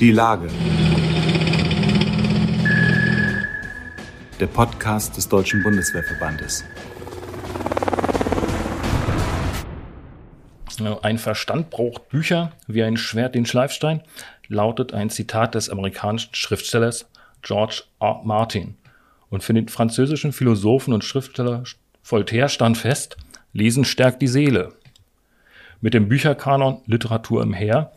Die Lage. Der Podcast des Deutschen Bundeswehrverbandes. Ein Verstand braucht Bücher wie ein Schwert den Schleifstein, lautet ein Zitat des amerikanischen Schriftstellers George R. Martin. Und für den französischen Philosophen und Schriftsteller Voltaire stand fest, Lesen stärkt die Seele. Mit dem Bücherkanon Literatur im Heer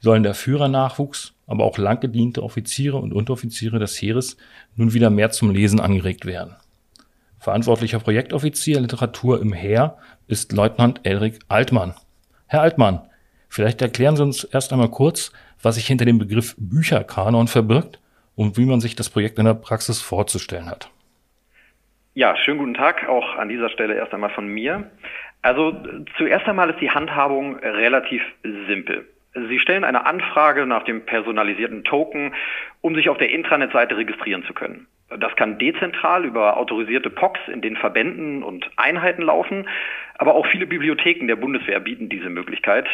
sollen der Führernachwuchs, aber auch lang gediente Offiziere und Unteroffiziere des Heeres nun wieder mehr zum Lesen angeregt werden. Verantwortlicher Projektoffizier Literatur im Heer ist Leutnant Elrik Altmann. Herr Altmann, vielleicht erklären Sie uns erst einmal kurz, was sich hinter dem Begriff Bücherkanon verbirgt und wie man sich das Projekt in der Praxis vorzustellen hat. Ja, schönen guten Tag auch an dieser Stelle erst einmal von mir. Also zuerst einmal ist die Handhabung relativ simpel. Sie stellen eine Anfrage nach dem personalisierten Token, um sich auf der Intranet-Seite registrieren zu können. Das kann dezentral über autorisierte POCs in den Verbänden und Einheiten laufen, aber auch viele Bibliotheken der Bundeswehr bieten diese Möglichkeit.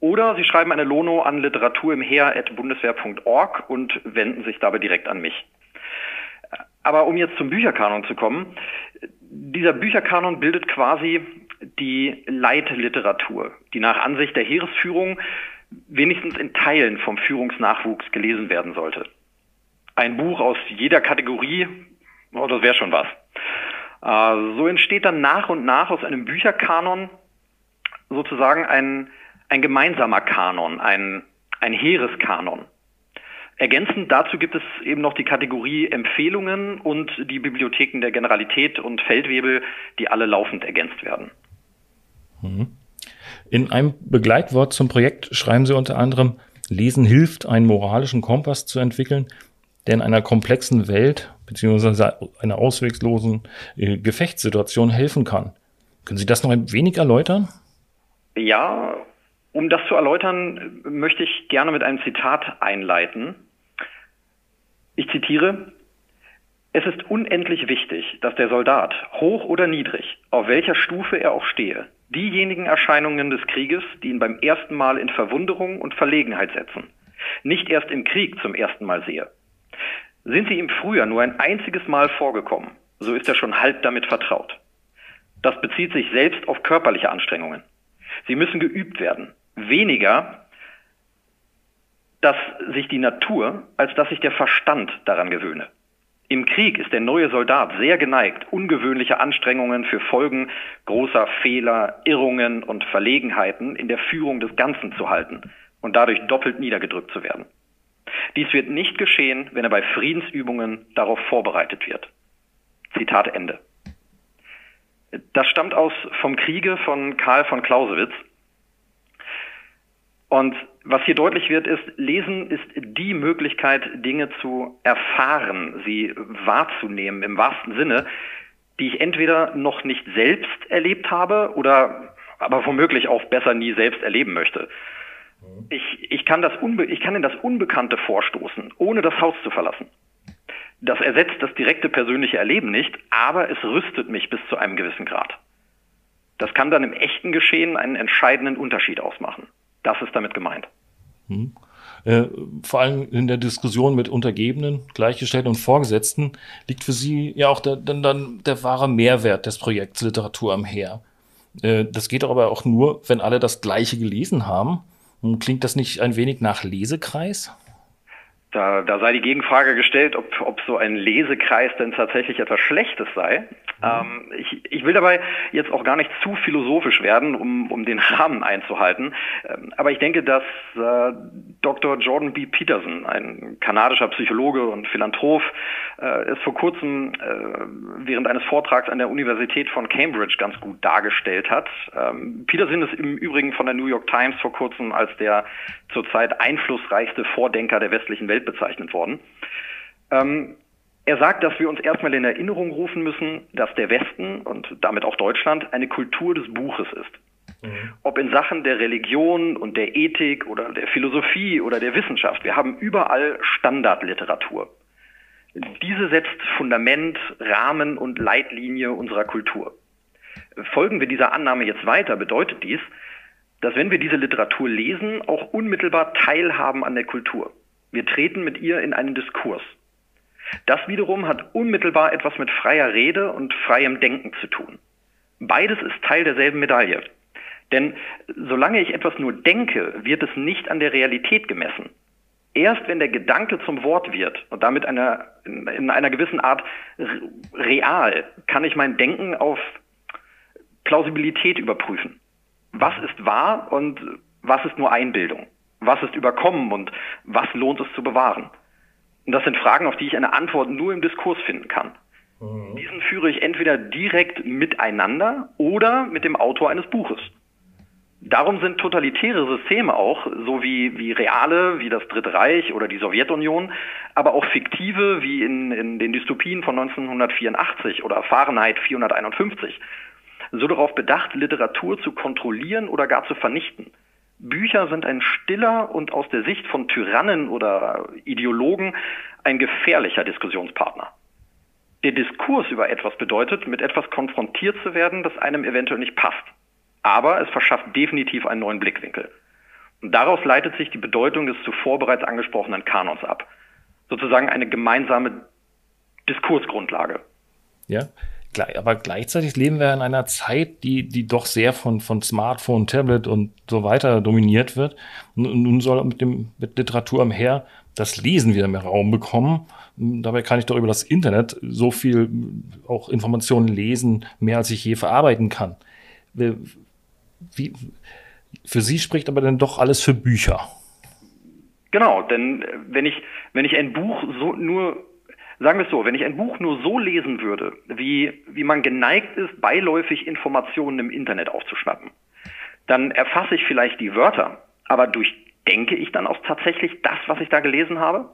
Oder Sie schreiben eine Lono an literaturimheer.bundeswehr.org und wenden sich dabei direkt an mich. Aber um jetzt zum Bücherkanon zu kommen, dieser Bücherkanon bildet quasi die Leitliteratur, die nach Ansicht der Heeresführung wenigstens in Teilen vom Führungsnachwuchs gelesen werden sollte. Ein Buch aus jeder Kategorie, oh, das wäre schon was. Äh, so entsteht dann nach und nach aus einem Bücherkanon sozusagen ein, ein gemeinsamer Kanon, ein, ein Heereskanon. Ergänzend dazu gibt es eben noch die Kategorie Empfehlungen und die Bibliotheken der Generalität und Feldwebel, die alle laufend ergänzt werden. Mhm. In einem Begleitwort zum Projekt schreiben Sie unter anderem, Lesen hilft, einen moralischen Kompass zu entwickeln, der in einer komplexen Welt bzw. einer ausweglosen äh, Gefechtssituation helfen kann. Können Sie das noch ein wenig erläutern? Ja, um das zu erläutern, möchte ich gerne mit einem Zitat einleiten. Ich zitiere, es ist unendlich wichtig, dass der Soldat, hoch oder niedrig, auf welcher Stufe er auch stehe, diejenigen Erscheinungen des Krieges, die ihn beim ersten Mal in Verwunderung und Verlegenheit setzen, nicht erst im Krieg zum ersten Mal sehe. Sind sie ihm früher nur ein einziges Mal vorgekommen, so ist er schon halb damit vertraut. Das bezieht sich selbst auf körperliche Anstrengungen. Sie müssen geübt werden. Weniger, dass sich die Natur, als dass sich der Verstand daran gewöhne. Im Krieg ist der neue Soldat sehr geneigt, ungewöhnliche Anstrengungen für Folgen großer Fehler, Irrungen und Verlegenheiten in der Führung des Ganzen zu halten und dadurch doppelt niedergedrückt zu werden. Dies wird nicht geschehen, wenn er bei Friedensübungen darauf vorbereitet wird. Zitat Ende. Das stammt aus Vom Kriege von Karl von Clausewitz und was hier deutlich wird, ist, Lesen ist die Möglichkeit, Dinge zu erfahren, sie wahrzunehmen im wahrsten Sinne, die ich entweder noch nicht selbst erlebt habe oder aber womöglich auch besser nie selbst erleben möchte. Ich, ich, kann das Unbe ich kann in das Unbekannte vorstoßen, ohne das Haus zu verlassen. Das ersetzt das direkte persönliche Erleben nicht, aber es rüstet mich bis zu einem gewissen Grad. Das kann dann im echten Geschehen einen entscheidenden Unterschied ausmachen. Das ist damit gemeint. Hm. Äh, vor allem in der Diskussion mit Untergebenen, Gleichgestellten und Vorgesetzten liegt für Sie ja auch der, dann, dann der wahre Mehrwert des Projekts Literatur am Heer. Äh, das geht aber auch nur, wenn alle das Gleiche gelesen haben. Klingt das nicht ein wenig nach Lesekreis? Da, da sei die Gegenfrage gestellt, ob, ob so ein Lesekreis denn tatsächlich etwas Schlechtes sei. Mhm. Ähm, ich, ich will dabei jetzt auch gar nicht zu philosophisch werden, um, um den Rahmen einzuhalten. Ähm, aber ich denke, dass äh, Dr. Jordan B. Peterson, ein kanadischer Psychologe und Philanthrop, äh, es vor kurzem äh, während eines Vortrags an der Universität von Cambridge ganz gut dargestellt hat. Ähm, Peterson ist im Übrigen von der New York Times vor kurzem als der zurzeit einflussreichste Vordenker der westlichen Welt bezeichnet worden. Ähm, er sagt, dass wir uns erstmal in Erinnerung rufen müssen, dass der Westen und damit auch Deutschland eine Kultur des Buches ist. Mhm. Ob in Sachen der Religion und der Ethik oder der Philosophie oder der Wissenschaft. Wir haben überall Standardliteratur. Diese setzt Fundament, Rahmen und Leitlinie unserer Kultur. Folgen wir dieser Annahme jetzt weiter, bedeutet dies, dass wenn wir diese Literatur lesen, auch unmittelbar teilhaben an der Kultur. Wir treten mit ihr in einen Diskurs. Das wiederum hat unmittelbar etwas mit freier Rede und freiem Denken zu tun. Beides ist Teil derselben Medaille. Denn solange ich etwas nur denke, wird es nicht an der Realität gemessen. Erst wenn der Gedanke zum Wort wird und damit einer, in einer gewissen Art real, kann ich mein Denken auf Plausibilität überprüfen. Was ist wahr und was ist nur Einbildung? Was ist überkommen und was lohnt es zu bewahren? Und das sind Fragen, auf die ich eine Antwort nur im Diskurs finden kann. Mhm. Diesen führe ich entweder direkt miteinander oder mit dem Autor eines Buches. Darum sind totalitäre Systeme auch, so wie, wie reale, wie das Dritte Reich oder die Sowjetunion, aber auch fiktive, wie in, in den Dystopien von 1984 oder Fahrenheit 451, so darauf bedacht, Literatur zu kontrollieren oder gar zu vernichten. Bücher sind ein stiller und aus der Sicht von Tyrannen oder Ideologen ein gefährlicher Diskussionspartner. Der Diskurs über etwas bedeutet, mit etwas konfrontiert zu werden, das einem eventuell nicht passt. Aber es verschafft definitiv einen neuen Blickwinkel. Und daraus leitet sich die Bedeutung des zuvor bereits angesprochenen Kanons ab. Sozusagen eine gemeinsame Diskursgrundlage. Ja, aber gleichzeitig leben wir in einer Zeit, die, die doch sehr von, von Smartphone, Tablet und so weiter dominiert wird. Nun soll mit dem, mit Literatur am Her das Lesen wieder mehr Raum bekommen. Dabei kann ich doch über das Internet so viel auch Informationen lesen, mehr als ich je verarbeiten kann. Wie, für Sie spricht aber dann doch alles für Bücher. Genau, denn wenn ich, wenn ich ein Buch so nur Sagen wir es so, wenn ich ein Buch nur so lesen würde, wie, wie man geneigt ist, beiläufig Informationen im Internet aufzuschnappen, dann erfasse ich vielleicht die Wörter, aber durchdenke ich dann auch tatsächlich das, was ich da gelesen habe?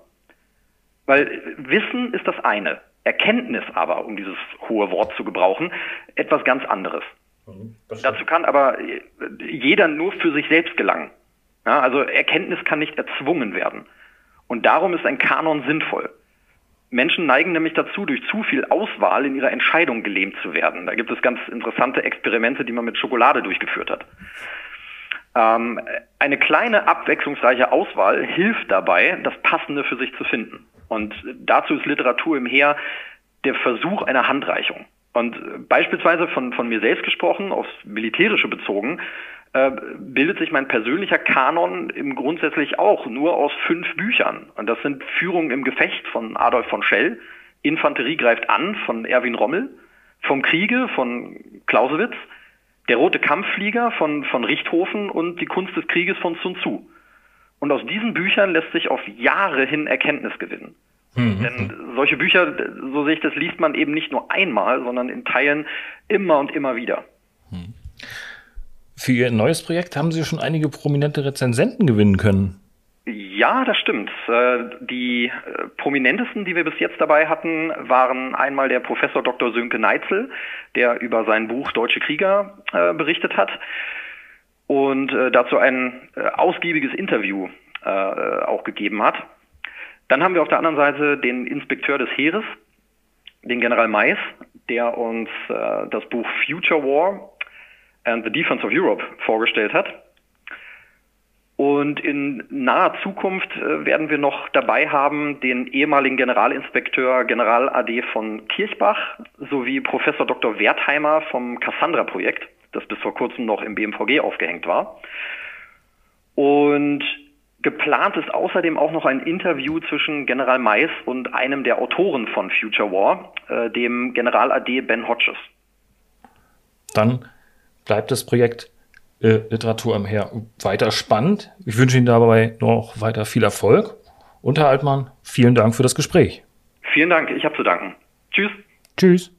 Weil Wissen ist das eine, Erkenntnis aber, um dieses hohe Wort zu gebrauchen, etwas ganz anderes. Mhm, Dazu kann aber jeder nur für sich selbst gelangen. Ja, also Erkenntnis kann nicht erzwungen werden. Und darum ist ein Kanon sinnvoll. Menschen neigen nämlich dazu, durch zu viel Auswahl in ihrer Entscheidung gelähmt zu werden. Da gibt es ganz interessante Experimente, die man mit Schokolade durchgeführt hat. Ähm, eine kleine abwechslungsreiche Auswahl hilft dabei, das Passende für sich zu finden. Und dazu ist Literatur im Heer der Versuch einer Handreichung. Und beispielsweise von, von mir selbst gesprochen, aufs Militärische bezogen, äh, bildet sich mein persönlicher Kanon im grundsätzlich auch nur aus fünf Büchern. Und das sind Führungen im Gefecht von Adolf von Schell, Infanterie greift an von Erwin Rommel, Vom Kriege von Clausewitz, Der rote Kampfflieger von, von Richthofen und Die Kunst des Krieges von Sun Tzu. Und aus diesen Büchern lässt sich auf Jahre hin Erkenntnis gewinnen. Mhm. Denn solche Bücher, so sehe ich das, liest man eben nicht nur einmal, sondern in Teilen immer und immer wieder. Mhm. Für Ihr neues Projekt haben Sie schon einige prominente Rezensenten gewinnen können. Ja, das stimmt. Äh, die äh, prominentesten, die wir bis jetzt dabei hatten, waren einmal der Professor Dr. Sönke Neitzel, der über sein Buch Deutsche Krieger äh, berichtet hat und dazu ein ausgiebiges Interview auch gegeben hat. Dann haben wir auf der anderen Seite den Inspekteur des Heeres, den General Mais, der uns das Buch Future War and the Defense of Europe vorgestellt hat. Und in naher Zukunft äh, werden wir noch dabei haben den ehemaligen Generalinspekteur General AD von Kirchbach sowie Professor Dr. Wertheimer vom Cassandra-Projekt, das bis vor kurzem noch im BMVG aufgehängt war. Und geplant ist außerdem auch noch ein Interview zwischen General Mais und einem der Autoren von Future War, äh, dem General AD Ben Hodges. Dann bleibt das Projekt äh, Literatur am Heer weiter spannend. Ich wünsche Ihnen dabei noch weiter viel Erfolg. Und Herr Altmann, vielen Dank für das Gespräch. Vielen Dank, ich habe zu danken. Tschüss. Tschüss.